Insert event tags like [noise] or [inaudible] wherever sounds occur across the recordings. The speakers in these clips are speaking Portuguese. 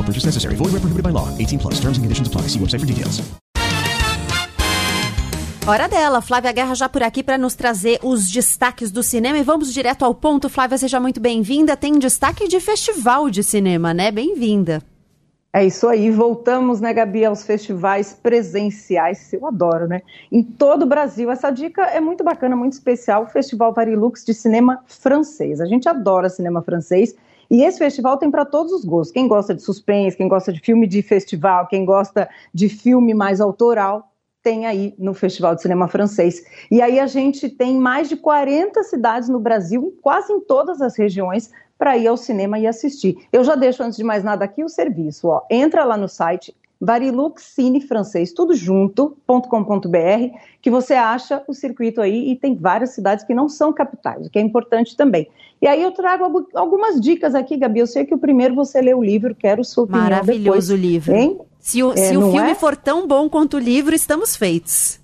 No purchase necessary. Void where prohibited by law. 18 plus. Terms and conditions apply. See website for details. Hora dela, Flávia Guerra já por aqui para nos trazer os destaques do cinema e vamos direto ao ponto. Flávia, seja muito bem-vinda. Tem destaque de festival de cinema, né? Bem-vinda. É isso aí, voltamos, né, Gabi, aos festivais presenciais, eu adoro, né? Em todo o Brasil. Essa dica é muito bacana, muito especial, o Festival Varilux de cinema francês. A gente adora cinema francês e esse festival tem para todos os gostos. Quem gosta de suspense, quem gosta de filme de festival, quem gosta de filme mais autoral, tem aí no Festival de Cinema Francês. E aí a gente tem mais de 40 cidades no Brasil, quase em todas as regiões, para ir ao cinema e assistir. Eu já deixo, antes de mais nada, aqui o serviço. Ó. Entra lá no site Varilux Cine Francês, tudo junto.com.br, que você acha o circuito aí e tem várias cidades que não são capitais, o que é importante também. E aí eu trago algumas dicas aqui, Gabi. Eu sei que o primeiro você lê o livro, quero sua opinião Maravilhoso depois, livro. Hein? Se o, É, se o filme é? for tão bom quanto o livro, estamos feitos.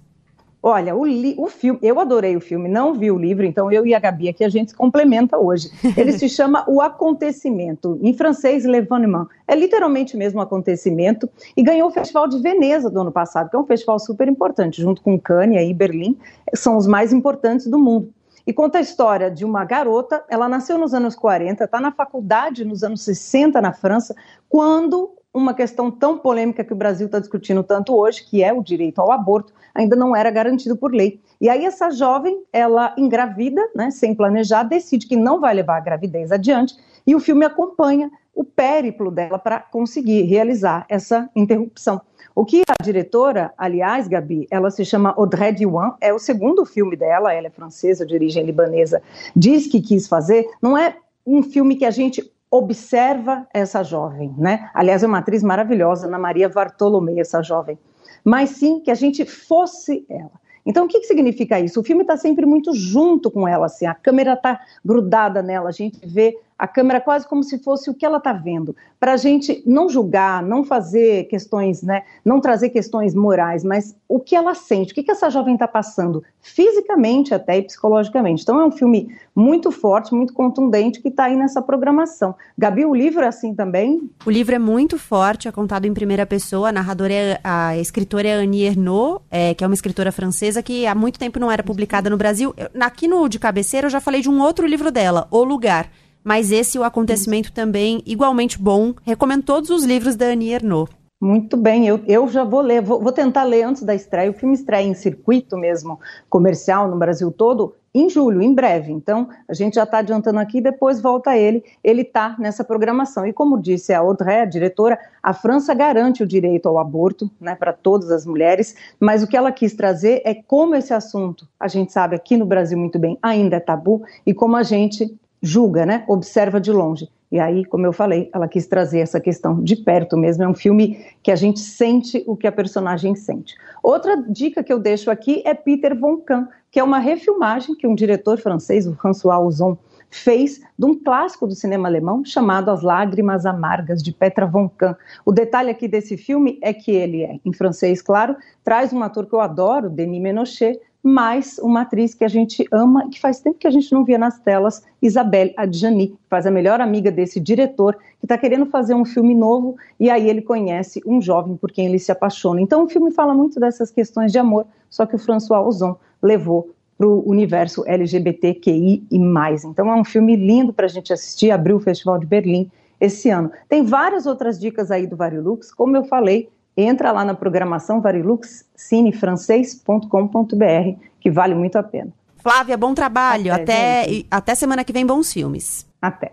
Olha, o, li- o filme, eu adorei o filme, não vi o livro, então eu e a Gabi aqui a gente se complementa hoje. Ele se [laughs] chama O Acontecimento, em francês, L'Événement. É literalmente mesmo acontecimento e ganhou o Festival de Veneza do ano passado, que é um festival super importante, junto com Cannes e Berlim, são os mais importantes do mundo. E conta a história de uma garota, ela nasceu nos anos 40, está na faculdade nos anos 60 na França, quando uma questão tão polêmica que o Brasil está discutindo tanto hoje, que é o direito ao aborto, ainda não era garantido por lei. E aí essa jovem, ela engravida, né, sem planejar, decide que não vai levar a gravidez adiante, e o filme acompanha o périplo dela para conseguir realizar essa interrupção. O que a diretora, aliás, Gabi, ela se chama Audrey Diwan, é o segundo filme dela, ela é francesa, de origem libanesa, diz que quis fazer, não é um filme que a gente observa essa jovem, né? Aliás, é uma atriz maravilhosa, Ana Maria Bartolomeu, essa jovem. Mas sim que a gente fosse ela. Então, o que, que significa isso? O filme está sempre muito junto com ela, assim, a câmera está grudada nela, a gente vê a câmera quase como se fosse o que ela está vendo, para a gente não julgar, não fazer questões, né, não trazer questões morais, mas o que ela sente, o que, que essa jovem está passando, fisicamente até e psicologicamente. Então, é um filme muito forte, muito contundente, que está aí nessa programação. Gabi, o livro é assim também? O livro é muito forte, é contado em primeira pessoa. A narradora é a escritora é Annie Ernaux, é, que é uma escritora francesa que há muito tempo não era publicada no Brasil. Eu- aqui no De Cabeceira eu já falei de um outro livro dela, O Lugar. Mas esse, o acontecimento também, igualmente bom. Recomendo todos os livros da Annie Ernaux. Muito bem, eu, eu já vou ler, vou, vou tentar ler antes da estreia. O filme estreia em circuito mesmo, comercial no Brasil todo, em julho, em breve. Então, a gente já está adiantando aqui, depois volta ele. Ele está nessa programação. E como disse a Audrey, a diretora, a França garante o direito ao aborto né, para todas as mulheres, mas o que ela quis trazer é como esse assunto, a gente sabe aqui no Brasil muito bem, ainda é tabu, e como a gente julga, né? Observa de longe. E aí, como eu falei, ela quis trazer essa questão de perto mesmo. É um filme que a gente sente o que a personagem sente. Outra dica que eu deixo aqui é Peter Von Kahn, que é uma refilmagem que um diretor francês, o François Ozon, fez de um clássico do cinema alemão chamado As Lágrimas Amargas, de Petra von Kahn. O detalhe aqui desse filme é que ele é, em francês, claro, traz um ator que eu adoro, Denis Menochet, mais uma atriz que a gente ama, que faz tempo que a gente não via nas telas, Isabelle Adjani, que faz a melhor amiga desse diretor, que está querendo fazer um filme novo, e aí ele conhece um jovem por quem ele se apaixona. Então o filme fala muito dessas questões de amor, só que o François Ozon levou para o universo LGBTQI e mais. Então é um filme lindo para a gente assistir, abriu o Festival de Berlim esse ano. Tem várias outras dicas aí do Varilux, como eu falei, entra lá na programação variluxcinefrancês.com.br, que vale muito a pena. Flávia, bom trabalho. Até, Até, até semana que vem, bons filmes. Até.